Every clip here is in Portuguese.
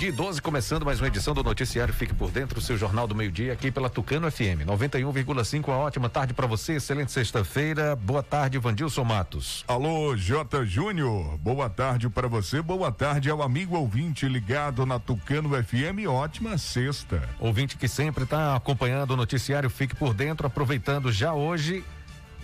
Meio-dia 12, começando mais uma edição do Noticiário Fique por Dentro, o seu jornal do meio-dia, aqui pela Tucano FM 91,5. Uma ótima tarde para você, excelente sexta-feira. Boa tarde, Vandilson Matos. Alô, J. Júnior. Boa tarde para você, boa tarde ao amigo ouvinte ligado na Tucano FM. Ótima sexta. Ouvinte que sempre está acompanhando o Noticiário Fique por Dentro, aproveitando já hoje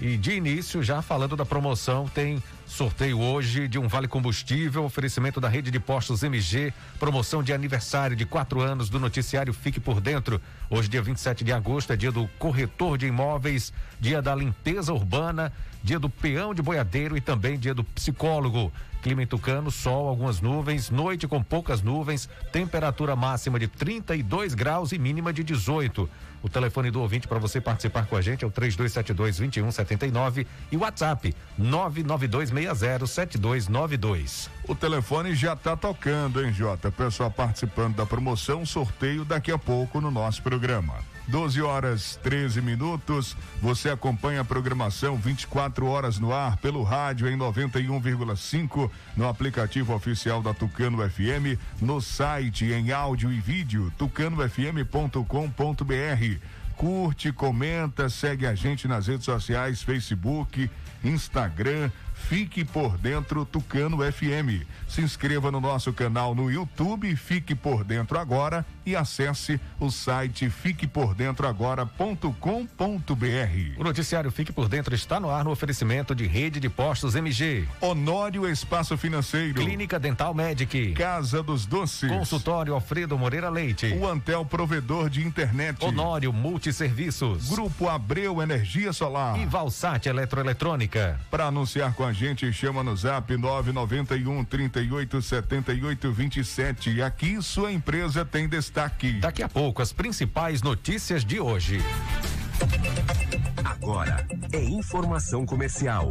e de início, já falando da promoção, tem Sorteio hoje de um vale combustível, oferecimento da rede de postos MG, promoção de aniversário de quatro anos do noticiário Fique por Dentro. Hoje, dia 27 de agosto, é dia do corretor de imóveis, dia da limpeza urbana, dia do peão de boiadeiro e também dia do psicólogo. Clima em Tucano, sol, algumas nuvens, noite com poucas nuvens, temperatura máxima de 32 graus e mínima de 18. O telefone do ouvinte para você participar com a gente é o 3272 2179 e WhatsApp 992607292. O telefone já está tocando, hein, Jota? Pessoal participando da promoção, sorteio daqui a pouco no nosso programa. 12 horas 13 minutos. Você acompanha a programação 24 horas no ar pelo rádio em 91,5, no aplicativo oficial da Tucano FM, no site em áudio e vídeo tucanofm.com.br. Curte, comenta, segue a gente nas redes sociais, Facebook, Instagram, Fique por Dentro Tucano FM. Se inscreva no nosso canal no YouTube, Fique por Dentro Agora e acesse o site fiquepordentroagora.com.br. O noticiário Fique por Dentro está no ar no oferecimento de Rede de Postos MG. Honório Espaço Financeiro. Clínica Dental Medic. Casa dos Doces. Consultório Alfredo Moreira Leite. O Antel Provedor de Internet. Honório Multisserviços. Grupo Abreu Energia Solar. E Valsat Eletroeletrônica. Para anunciar com a gente, chama no zap 991 38 78 27. Aqui sua empresa tem destaque. Daqui a pouco, as principais notícias de hoje. Agora é informação comercial.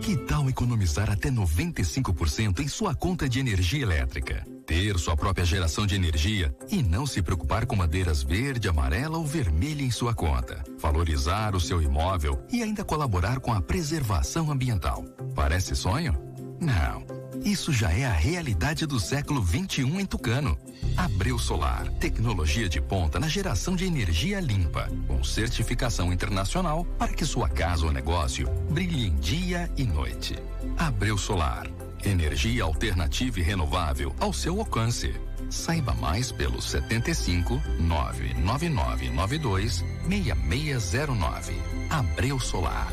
Que tal economizar até 95% em sua conta de energia elétrica? Ter sua própria geração de energia e não se preocupar com madeiras verde, amarela ou vermelha em sua conta. Valorizar o seu imóvel e ainda colaborar com a preservação ambiental. Parece sonho? Não. Isso já é a realidade do século 21 em Tucano. Abreu Solar, tecnologia de ponta na geração de energia limpa, com certificação internacional para que sua casa ou negócio brilhe em dia e noite. Abreu Solar, energia alternativa e renovável ao seu alcance. Saiba mais pelo 75 99992 6609. Abreu Solar.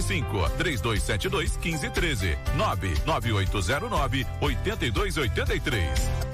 75 3272 1513 99809 8283.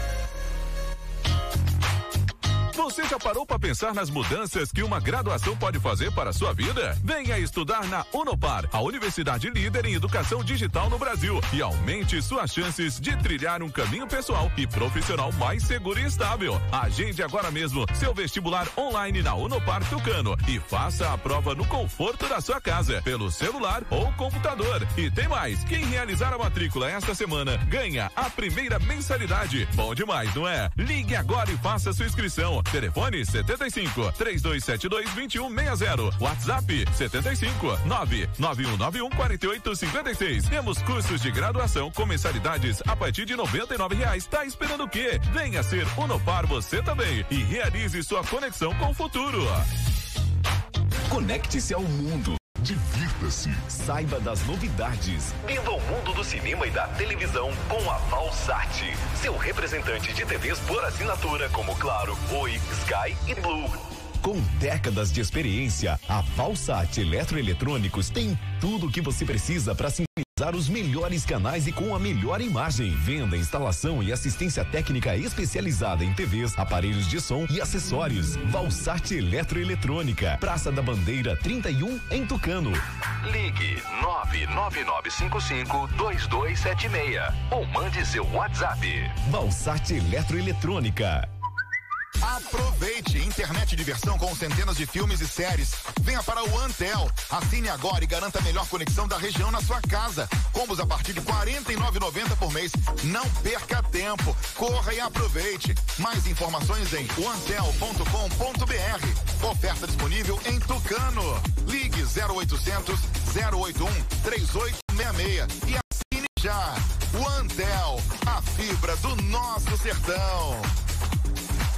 Você já parou para pensar nas mudanças que uma graduação pode fazer para a sua vida? Venha estudar na Unopar, a universidade líder em educação digital no Brasil, e aumente suas chances de trilhar um caminho pessoal e profissional mais seguro e estável. Agende agora mesmo seu vestibular online na Unopar Tucano e faça a prova no conforto da sua casa, pelo celular ou computador. E tem mais, quem realizar a matrícula esta semana ganha a primeira mensalidade. Bom demais, não é? Ligue agora e faça sua inscrição. Telefone 75 3272 2160. WhatsApp 75 99191 4856. Temos cursos de graduação com mensalidades a partir de R$ reais. Tá esperando o quê? Venha ser Unopar você também e realize sua conexão com o futuro. Conecte-se ao mundo. Divirta-se. Saiba das novidades. Viva o mundo do cinema e da televisão com a Valsat. Seu representante de TVs por assinatura como Claro, Oi, Sky e Blue. Com décadas de experiência, a Valsat Eletroeletrônicos tem tudo o que você precisa para os melhores canais e com a melhor imagem. Venda, instalação e assistência técnica especializada em TVs, aparelhos de som e acessórios. Valsat Eletroeletrônica, Praça da Bandeira 31, em Tucano. Ligue 999552276 ou mande seu WhatsApp. Valsat Eletroeletrônica. Aproveite internet diversão com centenas de filmes e séries. Venha para o Antel. Assine agora e garanta a melhor conexão da região na sua casa. Combos a partir de R$ 49,90 por mês. Não perca tempo. Corra e aproveite. Mais informações em antel.com.br. Oferta disponível em Tucano. Ligue 0800 081 3866 e assine já. O Antel, a fibra do nosso sertão.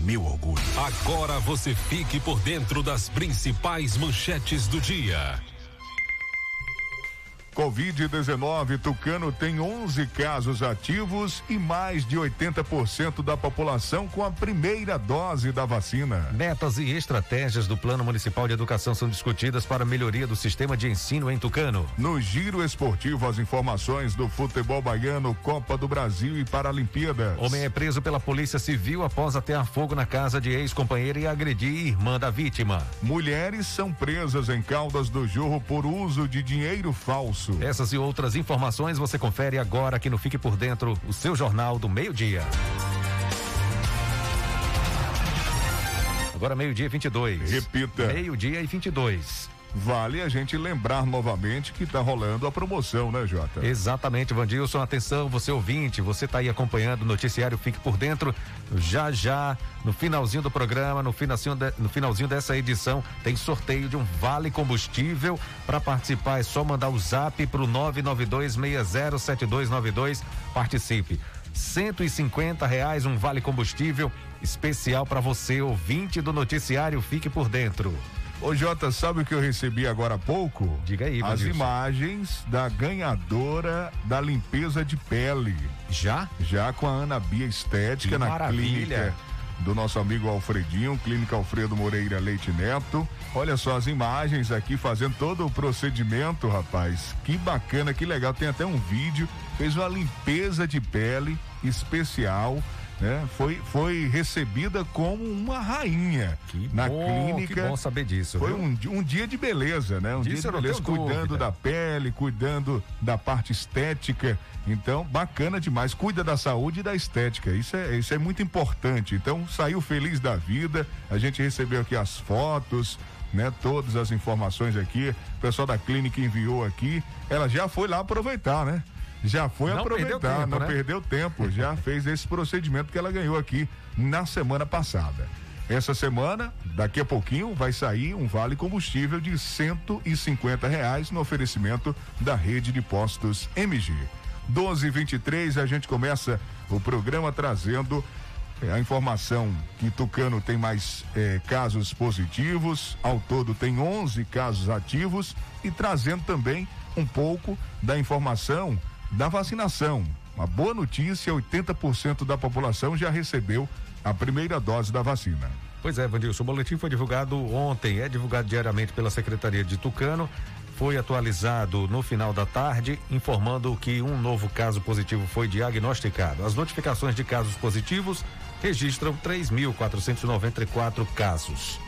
meu orgulho. Agora você fique por dentro das principais manchetes do dia. Covid-19, Tucano tem 11 casos ativos e mais de 80% da população com a primeira dose da vacina. Metas e estratégias do Plano Municipal de Educação são discutidas para a melhoria do sistema de ensino em Tucano. No giro esportivo, as informações do futebol baiano, Copa do Brasil e Paralimpíadas. Homem é preso pela Polícia Civil após atear fogo na casa de ex-companheira e agredir irmã da vítima. Mulheres são presas em Caldas do Jorro por uso de dinheiro falso. Essas e outras informações você confere agora aqui no Fique por Dentro, o seu jornal do meio-dia. Agora meio-dia e 22. Repita. Meio-dia e 22. Vale a gente lembrar novamente que está rolando a promoção, né, Jota? Exatamente, Vandilson. Atenção, você ouvinte, você está aí acompanhando o noticiário Fique por Dentro. Já já, no finalzinho do programa, no finalzinho, de, no finalzinho dessa edição, tem sorteio de um vale combustível. Para participar é só mandar o zap para o 992607292. Participe. 150 reais um vale combustível especial para você, ouvinte do noticiário Fique por Dentro. Ô Jota, sabe o que eu recebi agora há pouco? Diga aí, As imagens da ganhadora da limpeza de pele. Já? Já com a Ana Bia Estética Que na maravilha. clínica do nosso amigo Alfredinho, Clínica Alfredo Moreira Leite Neto. Olha só as imagens aqui fazendo todo o procedimento, rapaz. Que bacana, que legal. Tem até um vídeo. Fez uma limpeza de pele especial. Né? Foi, foi recebida como uma rainha na bom, clínica. que bom saber disso, Foi um, um dia de beleza, né? Um Disso dia de beleza, cuidando dúvida. da pele, cuidando da parte estética. Então, bacana demais. Cuida da saúde e da estética. Isso é, isso é muito importante. Então, saiu feliz da vida. A gente recebeu aqui as fotos, né? Todas as informações aqui. O pessoal da clínica enviou aqui. Ela já foi lá aproveitar, né? Já foi Não aproveitar, perdeu tempo, não né? perdeu tempo. Já fez esse procedimento que ela ganhou aqui na semana passada. Essa semana, daqui a pouquinho, vai sair um vale combustível de 150 reais no oferecimento da rede de postos MG. 12 e 23 a gente começa o programa trazendo é, a informação que Tucano tem mais é, casos positivos, ao todo tem 11 casos ativos e trazendo também um pouco da informação da vacinação. Uma boa notícia: 80% da população já recebeu a primeira dose da vacina. Pois é, Vandilson, o boletim foi divulgado ontem, é divulgado diariamente pela Secretaria de Tucano, foi atualizado no final da tarde, informando que um novo caso positivo foi diagnosticado. As notificações de casos positivos registram 3.494 casos.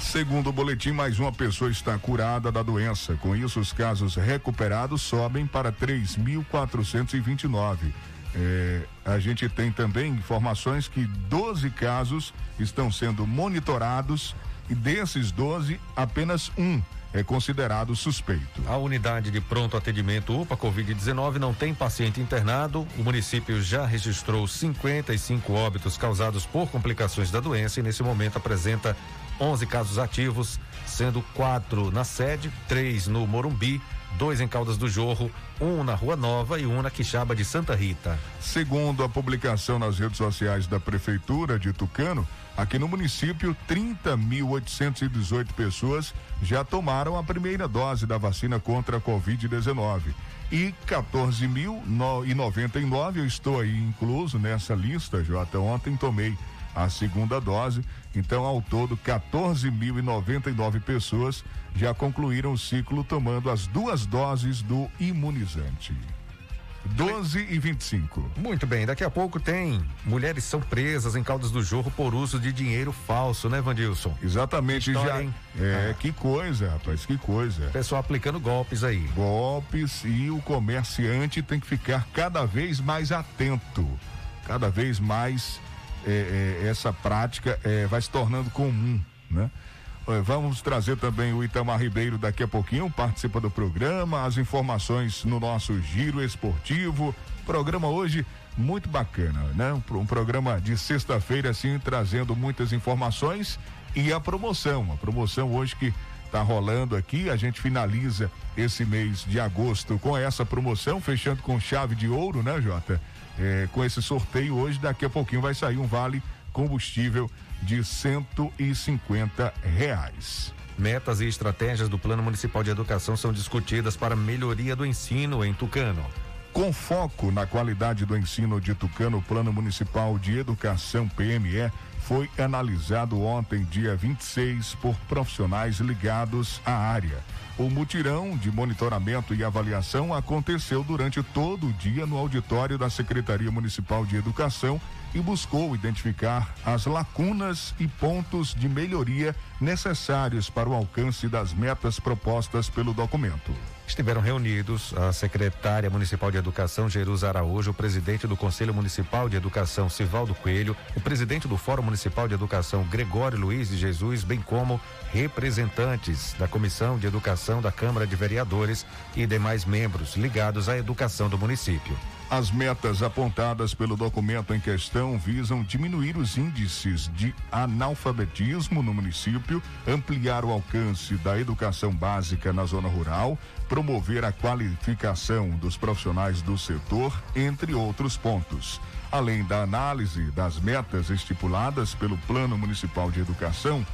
Segundo o boletim, mais uma pessoa está curada da doença. Com isso, os casos recuperados sobem para 3.429. É, a gente tem também informações que 12 casos estão sendo monitorados e desses 12, apenas um é considerado suspeito. A unidade de pronto atendimento UPA Covid-19 não tem paciente internado. O município já registrou 55 óbitos causados por complicações da doença e nesse momento apresenta 11 casos ativos, sendo quatro na sede, três no Morumbi, dois em Caldas do Jorro, um na Rua Nova e um na Quixaba de Santa Rita. Segundo a publicação nas redes sociais da Prefeitura de Tucano, aqui no município, 30.818 pessoas já tomaram a primeira dose da vacina contra a Covid-19. E 14.099, eu estou aí incluso nessa lista, Jota. Ontem tomei a segunda dose, então ao todo 14.099 pessoas já concluíram o ciclo tomando as duas doses do imunizante. 12 e 25. Muito bem, daqui a pouco tem mulheres são presas em Caldas do Jorro por uso de dinheiro falso, né, Vandilson? Exatamente, História, já. É, Ah. que coisa, rapaz, que coisa. Pessoal aplicando golpes aí. Golpes e o comerciante tem que ficar cada vez mais atento. Cada vez mais é, é, essa prática é, vai se tornando comum, né? Vamos trazer também o Itamar Ribeiro daqui a pouquinho, participa do programa, as informações no nosso giro esportivo. Programa hoje muito bacana, né? Um, pro- programa de sexta-feira, assim, trazendo muitas informações e a promoção. A promoção hoje que tá rolando aqui, a gente finaliza esse mês de agosto com essa promoção, fechando com chave de ouro, né, Jota? É, com esse sorteio hoje, daqui a pouquinho vai sair um vale combustível de 150 reais. Metas e estratégias do Plano Municipal de Educação são discutidas para melhoria do ensino em Tucano. Com foco na qualidade do ensino de Tucano, o Plano Municipal de Educação PME foi analisado ontem, dia 26, por profissionais ligados à área. O mutirão de monitoramento e avaliação aconteceu durante todo o dia no auditório da Secretaria Municipal de Educação e buscou identificar as lacunas e pontos de melhoria necessários para o alcance das metas propostas pelo documento. Estiveram reunidos a secretária municipal de Educação, Jerusa Araújo, o presidente do Conselho Municipal de Educação, Sivaldo Coelho, o presidente do Fórum Municipal de Educação, Gregório Luiz de Jesus, bem como representantes da Comissão de Educação da Câmara de Vereadores e demais membros ligados à educação do município. As metas apontadas pelo documento em questão visam diminuir os índices de analfabetismo no município, ampliar o alcance da educação básica na zona rural, promover a qualificação dos profissionais do setor, entre outros pontos. Além da análise das metas estipuladas pelo Plano Municipal de Educação,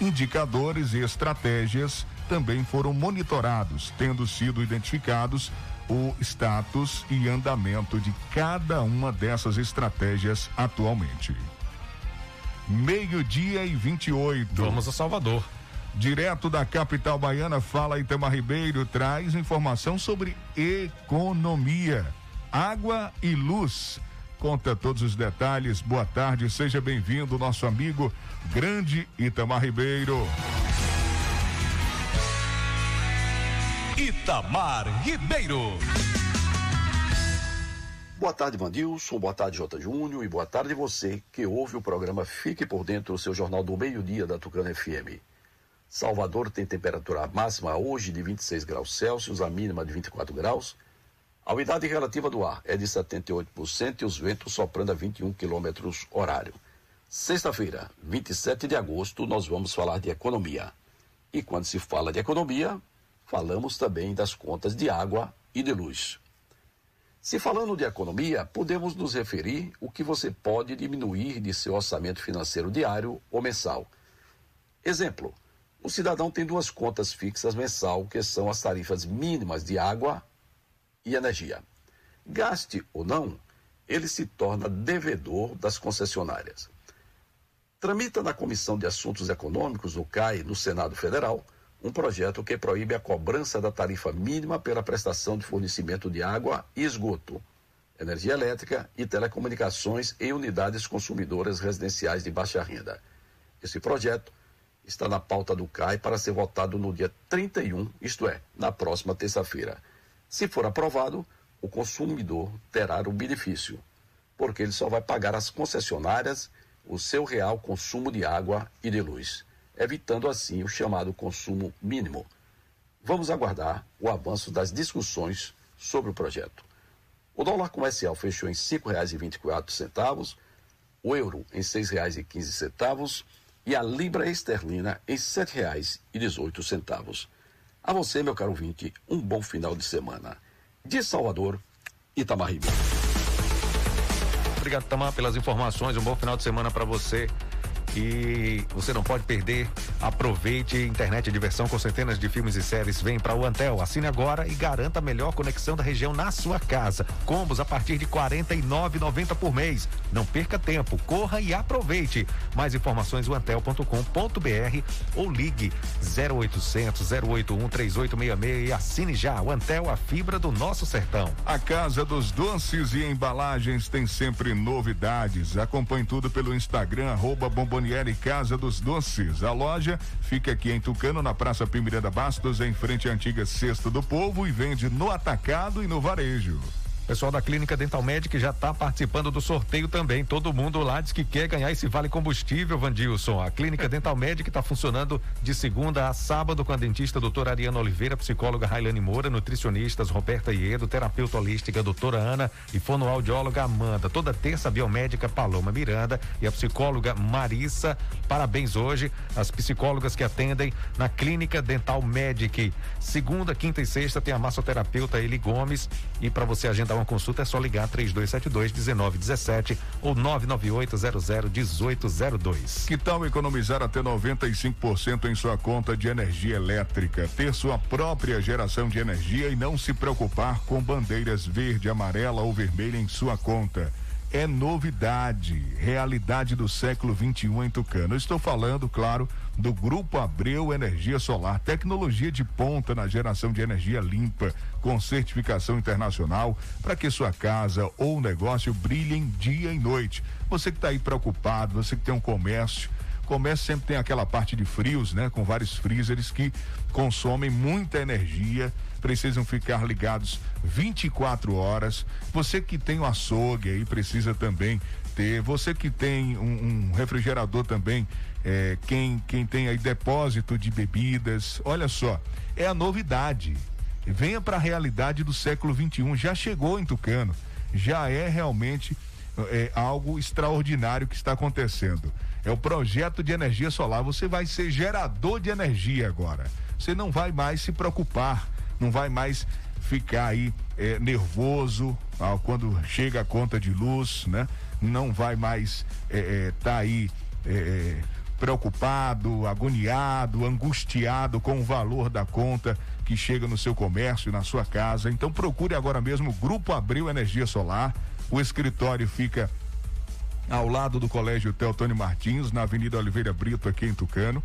indicadores e estratégias também foram monitorados, tendo sido identificados o status e andamento de cada uma dessas estratégias atualmente. Meio-dia e 28. Vamos a Salvador. Direto da capital baiana, fala Itamar Ribeiro, traz informação sobre economia, água e luz. Conta todos os detalhes. Boa tarde, seja bem-vindo, nosso amigo grande Itamar Ribeiro. Itamar Ribeiro. Boa tarde, Vandilson. Boa tarde, J. Júnior. E boa tarde você que ouve o programa Fique por Dentro, o seu jornal do meio-dia da Tucana FM. Salvador tem temperatura máxima hoje de 26 graus Celsius, a mínima de 24 graus. A umidade relativa do ar é de 78% e os ventos soprando a 21 quilômetros horário. Sexta-feira, 27 de agosto, nós vamos falar de economia. E quando se fala de economia, falamos também das contas de água e de luz. Se falando de economia, podemos nos referir o que você pode diminuir de seu orçamento financeiro diário ou mensal. Exemplo: o cidadão tem duas contas fixas mensal, que são as tarifas mínimas de água e energia. Gaste ou não, ele se torna devedor das concessionárias. Tramita na Comissão de Assuntos Econômicos, no CAI, no Senado Federal, um projeto que proíbe a cobrança da tarifa mínima pela prestação de fornecimento de água e esgoto, energia elétrica e telecomunicações em unidades consumidoras residenciais de baixa renda. Esse projeto está na pauta do CAI para ser votado no dia 31, isto é, na próxima terça-feira. Se for aprovado, o consumidor terá o benefício, porque ele só vai pagar às concessionárias o seu real consumo de água e de luz evitando assim o chamado consumo mínimo. Vamos aguardar o avanço das discussões sobre o projeto. O dólar comercial fechou em R$ 5,24, o euro em R$ 6,15 e a libra esterlina em R$ 7,18. A você, meu caro vinte, um bom final de semana. De Salvador, Itamar Ribeiro. Obrigado, Tamar, pelas informações. Um bom final de semana para você e você não pode perder. Aproveite internet e diversão com centenas de filmes e séries. Vem para o Antel, assine agora e garanta a melhor conexão da região na sua casa. Combos a partir de R$ 49,90 por mês. Não perca tempo, corra e aproveite. Mais informações antel.com.br ou ligue 0800 081 3866 e assine já o Antel, a fibra do nosso sertão. A Casa dos Doces e Embalagens tem sempre novidades. Acompanhe tudo pelo Instagram arroba Bomboniere Casa dos Doces. A loja fica aqui em Tucano, na Praça Pimiranda Bastos, em frente à antiga Cesta do Povo e vende no atacado e no varejo. Pessoal da Clínica Dental Medic já está participando do sorteio também. Todo mundo lá diz que quer ganhar esse vale combustível, Vandilson. A Clínica Dental Medic está funcionando de segunda a sábado com a dentista doutora Ariana Oliveira, psicóloga Railane Moura, nutricionistas Roberta Iedo, terapeuta holística doutora Ana e fonoaudióloga Amanda. Toda terça a biomédica Paloma Miranda e a psicóloga Marissa. Parabéns hoje às psicólogas que atendem na Clínica Dental Medic. Segunda, quinta e sexta tem a massoterapeuta Eli Gomes e para você agendar uma consulta é só ligar 3272 1917 ou 998 00 1802. Que tal economizar até 95% em sua conta de energia elétrica? Ter sua própria geração de energia e não se preocupar com bandeiras verde, amarela ou vermelha em sua conta é novidade, realidade do século 21 em Tucano. Eu estou falando, claro, do Grupo Abreu Energia Solar, tecnologia de ponta na geração de energia limpa, com certificação internacional, para que sua casa ou negócio brilhem dia e noite. Você que está aí preocupado, você que tem um comércio, comércio sempre tem aquela parte de frios, né? Com vários freezers que consomem muita energia precisam ficar ligados 24 horas. Você que tem o açougue aí precisa também ter. Você que tem um, um refrigerador também, é, quem, quem tem aí depósito de bebidas, olha só, é a novidade. Venha para a realidade do século 21. Já chegou em Tucano. Já é realmente é, algo extraordinário que está acontecendo. É o projeto de energia solar. Você vai ser gerador de energia agora. Você não vai mais se preocupar não vai mais ficar aí é, nervoso ah, quando chega a conta de luz, né? Não vai mais estar é, é, tá aí é, é, preocupado, agoniado, angustiado com o valor da conta que chega no seu comércio, na sua casa. Então procure agora mesmo o Grupo Abril Energia Solar. O escritório fica ao lado do Colégio Teotônio Martins, na Avenida Oliveira Brito, aqui em Tucano.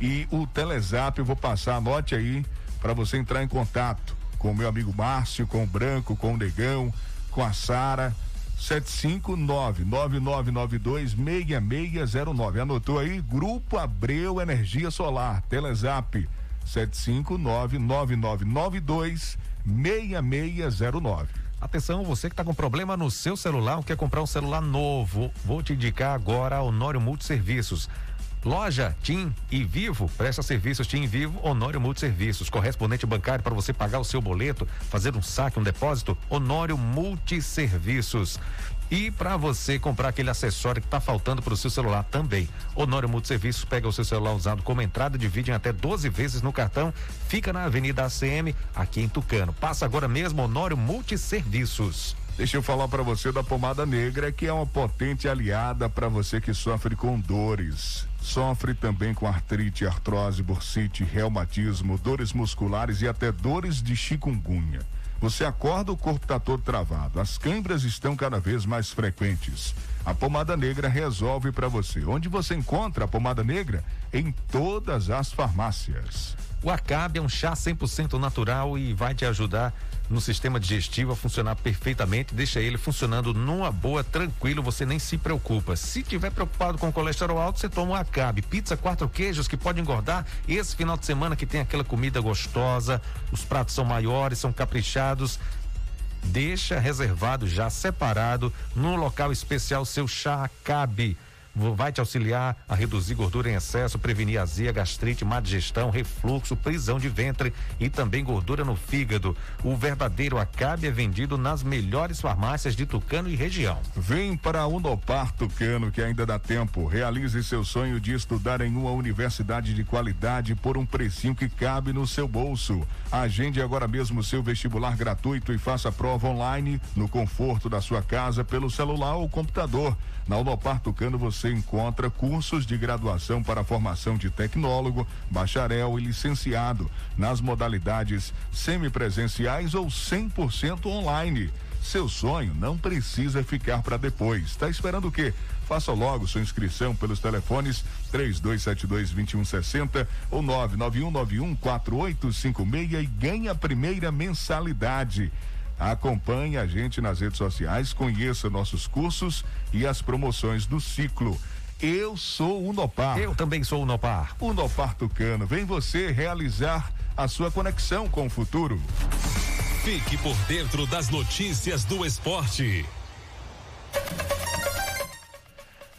E o Telezap, eu vou passar, anote aí, para você entrar em contato com o meu amigo Márcio, com o Branco, com o Negão, com a Sara. 759-9992-6609. Anotou aí? Grupo Abreu Energia Solar. Telezap 759-9992-6609. Atenção, você que está com problema no seu celular ou quer comprar um celular novo, vou te indicar agora a Honório Multiserviços. Loja TIM e Vivo, presta serviços TIM Vivo, Honório Multiserviços, correspondente bancário para você pagar o seu boleto, fazer um saque, um depósito, Honório Multiserviços. E para você comprar aquele acessório que está faltando para o seu celular também. Honório Multiserviços pega o seu celular usado como entrada, divide em até 12 vezes no cartão, fica na Avenida ACM, aqui em Tucano. Passa agora mesmo Honório Multiserviços. Deixa eu falar para você da pomada negra, que é uma potente aliada para você que sofre com dores. Sofre também com artrite, artrose, bursite, reumatismo, dores musculares e até dores de chikungunya. Você acorda, o corpo está todo travado. As câimbras estão cada vez mais frequentes. A pomada negra resolve para você. Onde você encontra a pomada negra? Em todas as farmácias. O Acabe é um chá 100% natural e vai te ajudar no sistema digestivo a funcionar perfeitamente, deixa ele funcionando numa boa, tranquilo, você nem se preocupa. Se tiver preocupado com colesterol alto, você toma o Acabe. Pizza quatro queijos que pode engordar. Esse final de semana que tem aquela comida gostosa, os pratos são maiores, são caprichados. Deixa reservado já separado no local especial seu chá Acabe vai te auxiliar a reduzir gordura em excesso, prevenir azia, gastrite, má digestão, refluxo, prisão de ventre e também gordura no fígado. O verdadeiro Acabe é vendido nas melhores farmácias de Tucano e região. Vem para a Unopar Tucano que ainda dá tempo. Realize seu sonho de estudar em uma universidade de qualidade por um precinho que cabe no seu bolso. Agende agora mesmo seu vestibular gratuito e faça prova online no conforto da sua casa pelo celular ou computador. Na Unopar Tucano você encontra cursos de graduação para formação de tecnólogo, bacharel e licenciado nas modalidades semipresenciais ou 100% online. Seu sonho não precisa ficar para depois. Está esperando o quê? Faça logo sua inscrição pelos telefones 3272-2160 ou 991914856 e ganhe a primeira mensalidade. Acompanhe a gente nas redes sociais, conheça nossos cursos e as promoções do ciclo. Eu sou o Nopar. Eu também sou o Nopar. O Nopar Tucano. Vem você realizar a sua conexão com o futuro. Fique por dentro das notícias do esporte.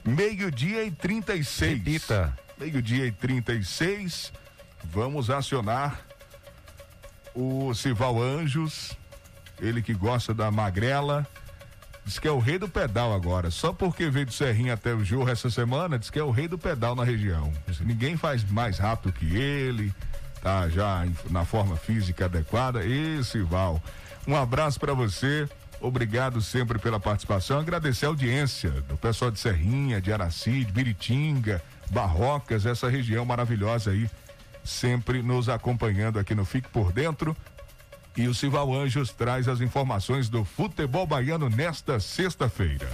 Meio-dia e 36. Repita. Meio-dia e 36. Vamos acionar o Sival Anjos ele que gosta da magrela. Diz que é o rei do pedal agora. Só porque veio do Serrinha até o Jorro essa semana, diz que é o rei do pedal na região. Ninguém faz mais rápido que ele, tá já na forma física adequada. Esse Val. Um abraço para você. Obrigado sempre pela participação. Agradecer a audiência do pessoal de Serrinha, de Araci, de Biritinga, Barrocas, essa região maravilhosa aí, sempre nos acompanhando aqui no Fique por Dentro. E o Sival Anjos traz as informações do futebol baiano nesta sexta-feira.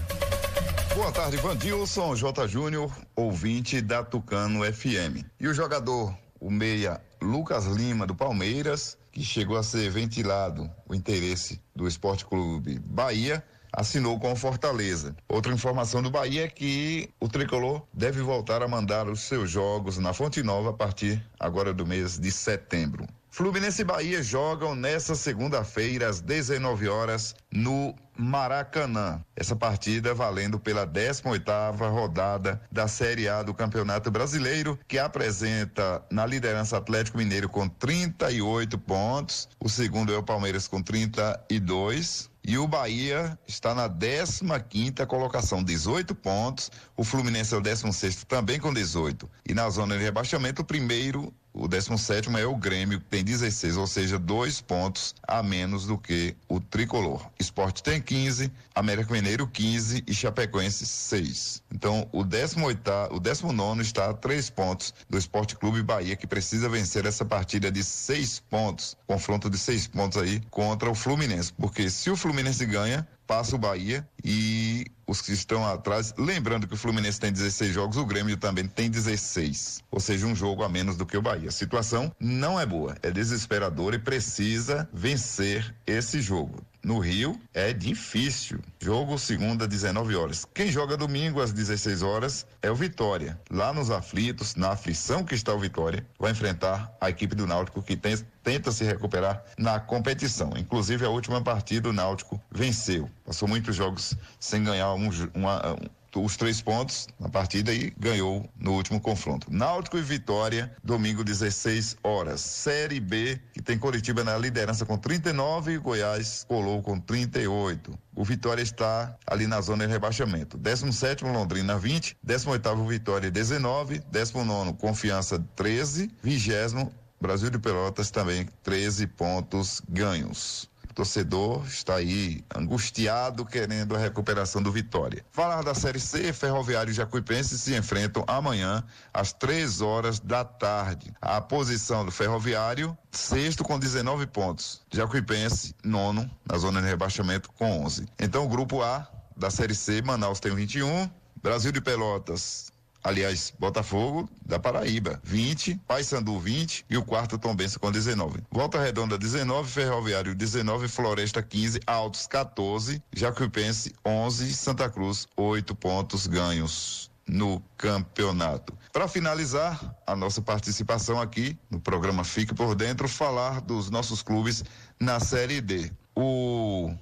Boa tarde, Vandilson J. Júnior, ouvinte da Tucano FM. E o jogador, o meia Lucas Lima, do Palmeiras, que chegou a ser ventilado o interesse do Esporte Clube Bahia, assinou com Fortaleza. Outra informação do Bahia é que o tricolor deve voltar a mandar os seus jogos na Fonte Nova a partir agora do mês de setembro. Fluminense e Bahia jogam nessa segunda-feira às 19 horas no Maracanã. Essa partida valendo pela 18ª rodada da Série A do Campeonato Brasileiro, que apresenta na liderança Atlético Mineiro com 38 pontos, o segundo é o Palmeiras com 32, e o Bahia está na 15 quinta colocação, 18 pontos. O Fluminense é o 16 também com 18. E na zona de rebaixamento, o primeiro o 17 é o Grêmio, que tem 16, ou seja, dois pontos a menos do que o tricolor. Esporte tem 15, América Mineiro 15 e Chapecoense 6. Então, o 18, o 19 está a três pontos do Esporte Clube Bahia, que precisa vencer essa partida de seis pontos, confronto de seis pontos aí contra o Fluminense. Porque se o Fluminense ganha, passa o Bahia e os que estão atrás, lembrando que o Fluminense tem 16 jogos, o Grêmio também tem 16, ou seja, um jogo a menos do que o Bahia. A situação não é boa, é desesperadora e precisa vencer esse jogo no Rio é difícil. Jogo segunda, 19 horas. Quem joga domingo às 16 horas é o Vitória. Lá nos aflitos, na aflição que está o Vitória, vai enfrentar a equipe do Náutico que tem, tenta se recuperar na competição. Inclusive a última partida o Náutico venceu. Passou muitos jogos sem ganhar um, uma, os três pontos na partida e ganhou no último confronto. Náutico e Vitória, domingo 16 horas. Série B, que tem Curitiba na liderança com 39 e Goiás colou com 38. O Vitória está ali na zona de rebaixamento. 17 Londrina 20, 18 Vitória 19, 19 Confiança 13, 20 Brasil de Pelotas também 13 pontos ganhos. Torcedor está aí angustiado querendo a recuperação do Vitória. Falar da Série C, Ferroviário e Jacuipense se enfrentam amanhã às três horas da tarde. A posição do Ferroviário, sexto com 19 pontos. Jacuipense, nono, na zona de rebaixamento com 11. Então o grupo A da Série C, Manaus tem 21, Brasil de Pelotas Aliás, Botafogo da Paraíba, 20, Paysandu 20 e o quarto Tombense com 19. Volta Redonda 19, Ferroviário 19, Floresta 15, Altos 14, Jacuipense 11, Santa Cruz 8 pontos ganhos no campeonato. Para finalizar a nossa participação aqui no programa Fique por Dentro, falar dos nossos clubes na Série D. O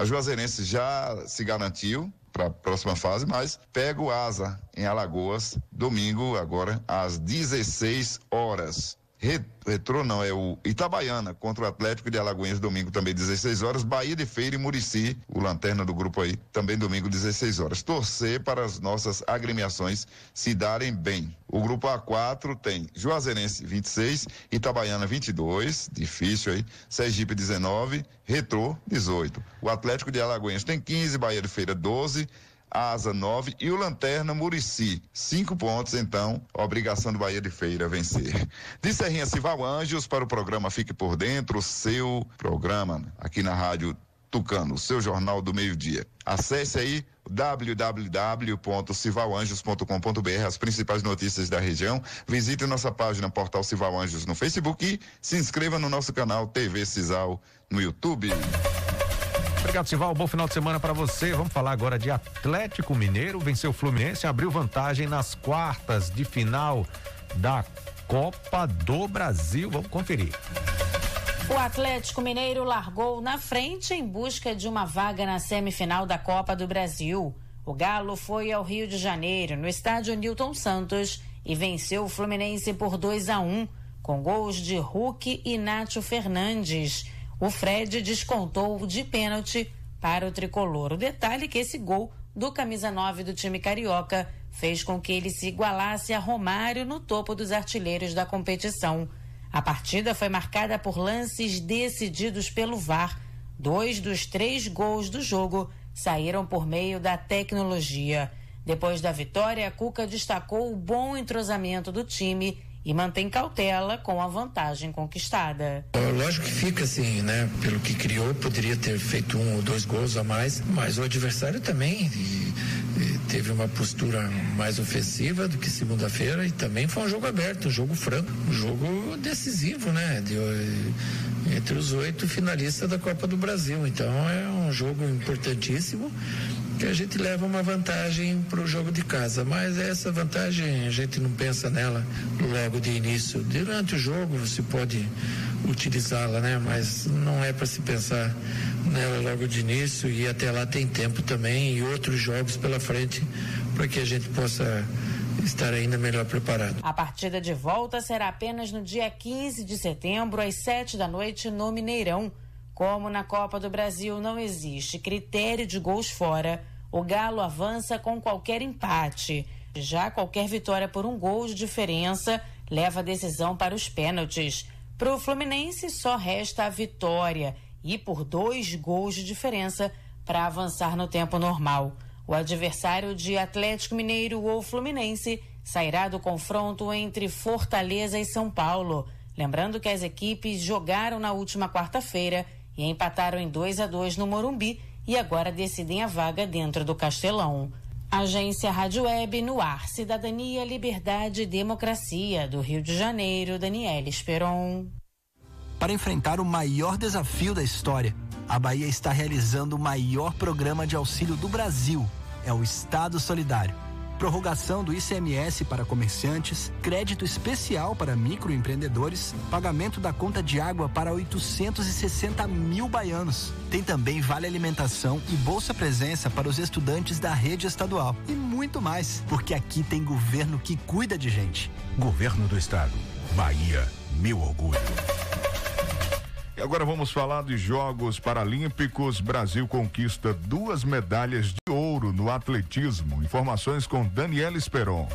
a Juazeirense já se garantiu para a próxima fase, mas pega o Asa em Alagoas, domingo, agora, às 16 horas. Retrô não, é o Itabaiana contra o Atlético de Alagoinhas, domingo também 16 horas. Bahia de Feira e Murici, o lanterna do grupo aí, também domingo 16 horas. Torcer para as nossas agremiações se darem bem. O grupo A4 tem Juazeirense 26, Itabaiana 22, difícil aí, Sergipe 19, Retrô 18. O Atlético de Alagoinhas tem 15, Bahia de Feira 12, Asa 9 e o Lanterna Murici. Cinco pontos, então, obrigação do Bahia de Feira vencer. De Serrinha Cival Anjos para o programa Fique por Dentro, o seu programa aqui na Rádio Tucano, o seu jornal do meio-dia. Acesse aí www.civalanjos.com.br, as principais notícias da região. Visite nossa página Portal Cival Anjos no Facebook e se inscreva no nosso canal TV Cisal no YouTube. Obrigado, Sival. Bom final de semana para você. Vamos falar agora de Atlético Mineiro. Venceu o Fluminense, abriu vantagem nas quartas de final da Copa do Brasil. Vamos conferir. O Atlético Mineiro largou na frente em busca de uma vaga na semifinal da Copa do Brasil. O Galo foi ao Rio de Janeiro, no estádio Newton Santos, e venceu o Fluminense por 2 a 1 um, com gols de Hulk e Nátio Fernandes. O Fred descontou de pênalti para o tricolor. O detalhe é que esse gol do camisa 9 do time carioca fez com que ele se igualasse a Romário no topo dos artilheiros da competição. A partida foi marcada por lances decididos pelo VAR. Dois dos três gols do jogo saíram por meio da tecnologia. Depois da vitória, Cuca destacou o bom entrosamento do time e mantém cautela com a vantagem conquistada. Lógico que fica assim, né? Pelo que criou, poderia ter feito um ou dois gols a mais, mas o adversário também teve uma postura mais ofensiva do que segunda-feira e também foi um jogo aberto, um jogo franco, um jogo decisivo, né? De, entre os oito finalistas da Copa do Brasil. Então é um jogo importantíssimo que a gente leva uma vantagem para o jogo de casa. Mas essa vantagem a gente não pensa nela logo de início. Durante o jogo você pode utilizá-la, né? Mas não é para se pensar nela logo de início e até lá tem tempo também e outros jogos pela frente para que a gente possa estar ainda melhor preparado. A partida de volta será apenas no dia 15 de setembro, às 7 da noite, no Mineirão. Como na Copa do Brasil não existe critério de gols fora, o Galo avança com qualquer empate. Já qualquer vitória por um gol de diferença leva a decisão para os pênaltis. Para o Fluminense só resta a vitória e por dois gols de diferença para avançar no tempo normal. O adversário de Atlético Mineiro ou Fluminense sairá do confronto entre Fortaleza e São Paulo. Lembrando que as equipes jogaram na última quarta-feira e empataram em 2 a 2 no Morumbi e agora decidem a vaga dentro do Castelão. Agência Rádio Web no ar, Cidadania, Liberdade e Democracia, do Rio de Janeiro, Daniela Esperon. Para enfrentar o maior desafio da história, a Bahia está realizando o maior programa de auxílio do Brasil. É o Estado Solidário prorrogação do ICMS para comerciantes, crédito especial para microempreendedores, pagamento da conta de água para 860 mil baianos. Tem também vale alimentação e bolsa presença para os estudantes da rede estadual. E muito mais, porque aqui tem governo que cuida de gente. Governo do Estado. Bahia, meu orgulho. Agora vamos falar de Jogos Paralímpicos. Brasil conquista duas medalhas de ouro no atletismo. Informações com Daniela Esperon.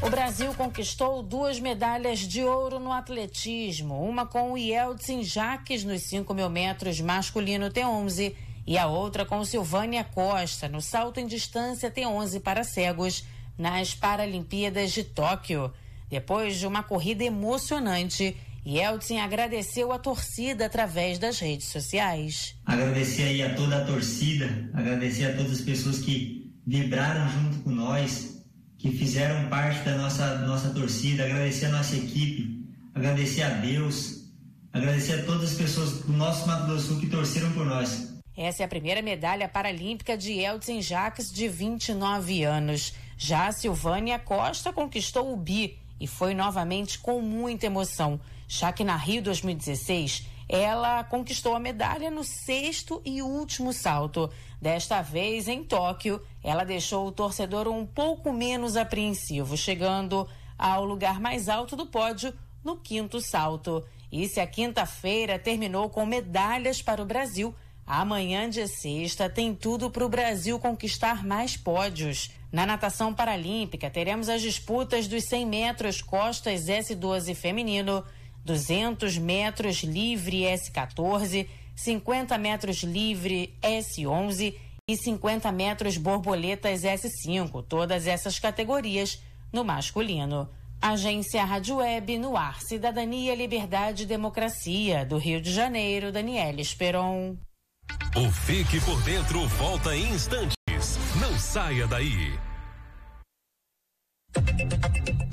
O Brasil conquistou duas medalhas de ouro no atletismo, uma com o Yeldsin Jaques nos 5 mil metros masculino T11 e a outra com Silvânia Costa no salto em distância T11 para cegos nas Paralimpíadas de Tóquio. Depois de uma corrida emocionante, Yeltsin agradeceu a torcida através das redes sociais. Agradecer aí a toda a torcida, agradecer a todas as pessoas que vibraram junto com nós, que fizeram parte da nossa, nossa torcida, agradecer a nossa equipe, agradecer a Deus, agradecer a todas as pessoas do nosso Mato do Sul que torceram por nós. Essa é a primeira medalha paralímpica de Elton Jacques, de 29 anos. Já a Silvânia Costa conquistou o bi e foi novamente com muita emoção já que na Rio 2016 ela conquistou a medalha no sexto e último salto. Desta vez, em Tóquio, ela deixou o torcedor um pouco menos apreensivo, chegando ao lugar mais alto do pódio no quinto salto. E se a quinta-feira terminou com medalhas para o Brasil, amanhã de sexta tem tudo para o Brasil conquistar mais pódios. Na natação paralímpica, teremos as disputas dos 100 metros costas S12 feminino 200 metros livre S14, 50 metros livre S11 e 50 metros borboletas S5, todas essas categorias no masculino. Agência Rádio Web no ar, Cidadania, Liberdade e Democracia, do Rio de Janeiro, Daniela Esperon. O Fique por Dentro volta em instantes. Não saia daí.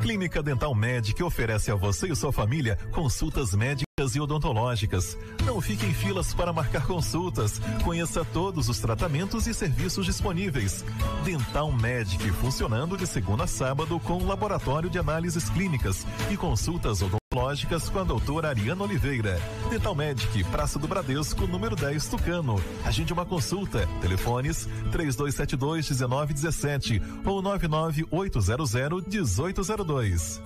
Clínica Dental Medic oferece a você e sua família consultas médicas e odontológicas. Não fique em filas para marcar consultas. Conheça todos os tratamentos e serviços disponíveis. Dental Medic funcionando de segunda a sábado com laboratório de análises clínicas e consultas odontológicas com a doutora Ariana Oliveira. Dental Medic, Praça do Bradesco, número 10 Tucano. Agende uma consulta. Telefones 3272 1917 ou 99800 1802.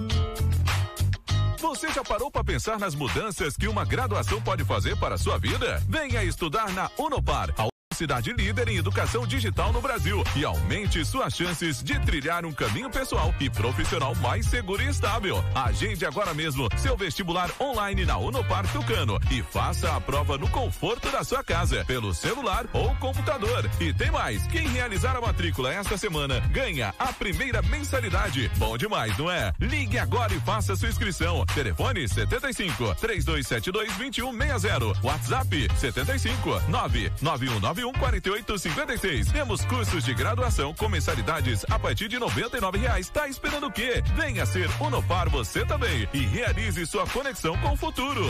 Você já parou para pensar nas mudanças que uma graduação pode fazer para a sua vida? Venha estudar na Unopar. Cidade líder em educação digital no Brasil e aumente suas chances de trilhar um caminho pessoal e profissional mais seguro e estável. Agende agora mesmo seu vestibular online na Unopar Tucano e faça a prova no conforto da sua casa, pelo celular ou computador. E tem mais, quem realizar a matrícula esta semana ganha a primeira mensalidade. Bom demais, não é? Ligue agora e faça sua inscrição. Telefone 75 3272 2160. WhatsApp 75 99191 um quarenta e oito cinquenta e seis. Temos cursos de graduação com mensalidades a partir de nove reais. Tá esperando o quê? Venha ser Unopar você também e realize sua conexão com o futuro.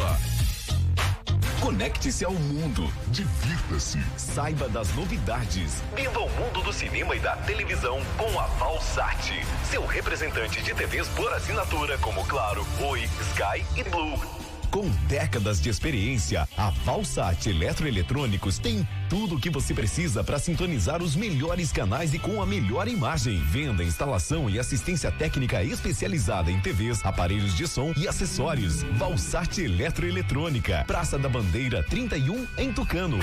Conecte-se ao mundo. Divirta-se. Saiba das novidades. Viva o mundo do cinema e da televisão com a Valsat. Seu representante de TVs por assinatura como Claro, Oi, Sky e Blue. Com décadas de experiência, a Valsat Eletroeletrônicos tem tudo o que você precisa para sintonizar os melhores canais e com a melhor imagem. Venda, instalação e assistência técnica especializada em TVs, aparelhos de som e acessórios. Valsat Eletroeletrônica, Praça da Bandeira 31 em Tucano.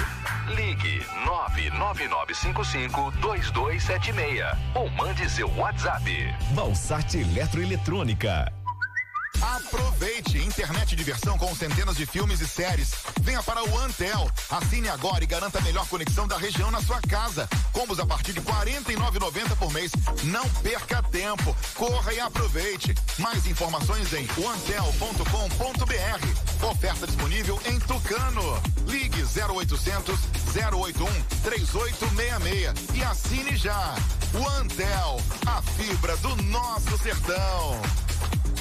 Ligue 99955 2276 ou mande seu WhatsApp. Valsat Eletroeletrônica. Aproveite! Internet de diversão com centenas de filmes e séries. Venha para o Antel. Assine agora e garanta a melhor conexão da região na sua casa. Combos a partir de R$ 49,90 por mês. Não perca tempo. Corra e aproveite. Mais informações em antel.com.br. Oferta disponível em Tucano. Ligue 0800 081 3866 e assine já. O Antel, a fibra do nosso sertão.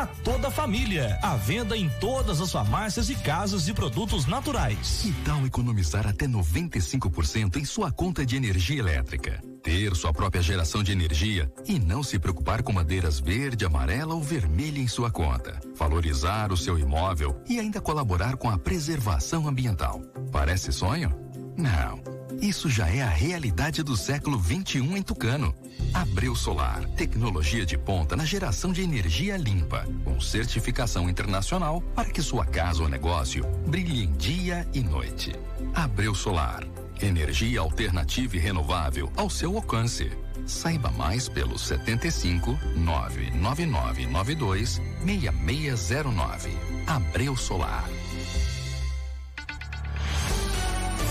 para toda a família. A venda em todas as farmácias e casas de produtos naturais. Que tal economizar até 95% em sua conta de energia elétrica? Ter sua própria geração de energia e não se preocupar com madeiras verde, amarela ou vermelha em sua conta. Valorizar o seu imóvel e ainda colaborar com a preservação ambiental. Parece sonho? Não. Isso já é a realidade do século 21 em Tucano. Abreu Solar, tecnologia de ponta na geração de energia limpa, com certificação internacional para que sua casa ou negócio brilhe em dia e noite. Abreu Solar, energia alternativa e renovável ao seu alcance. Saiba mais pelo 75 99992 6609. Abreu Solar.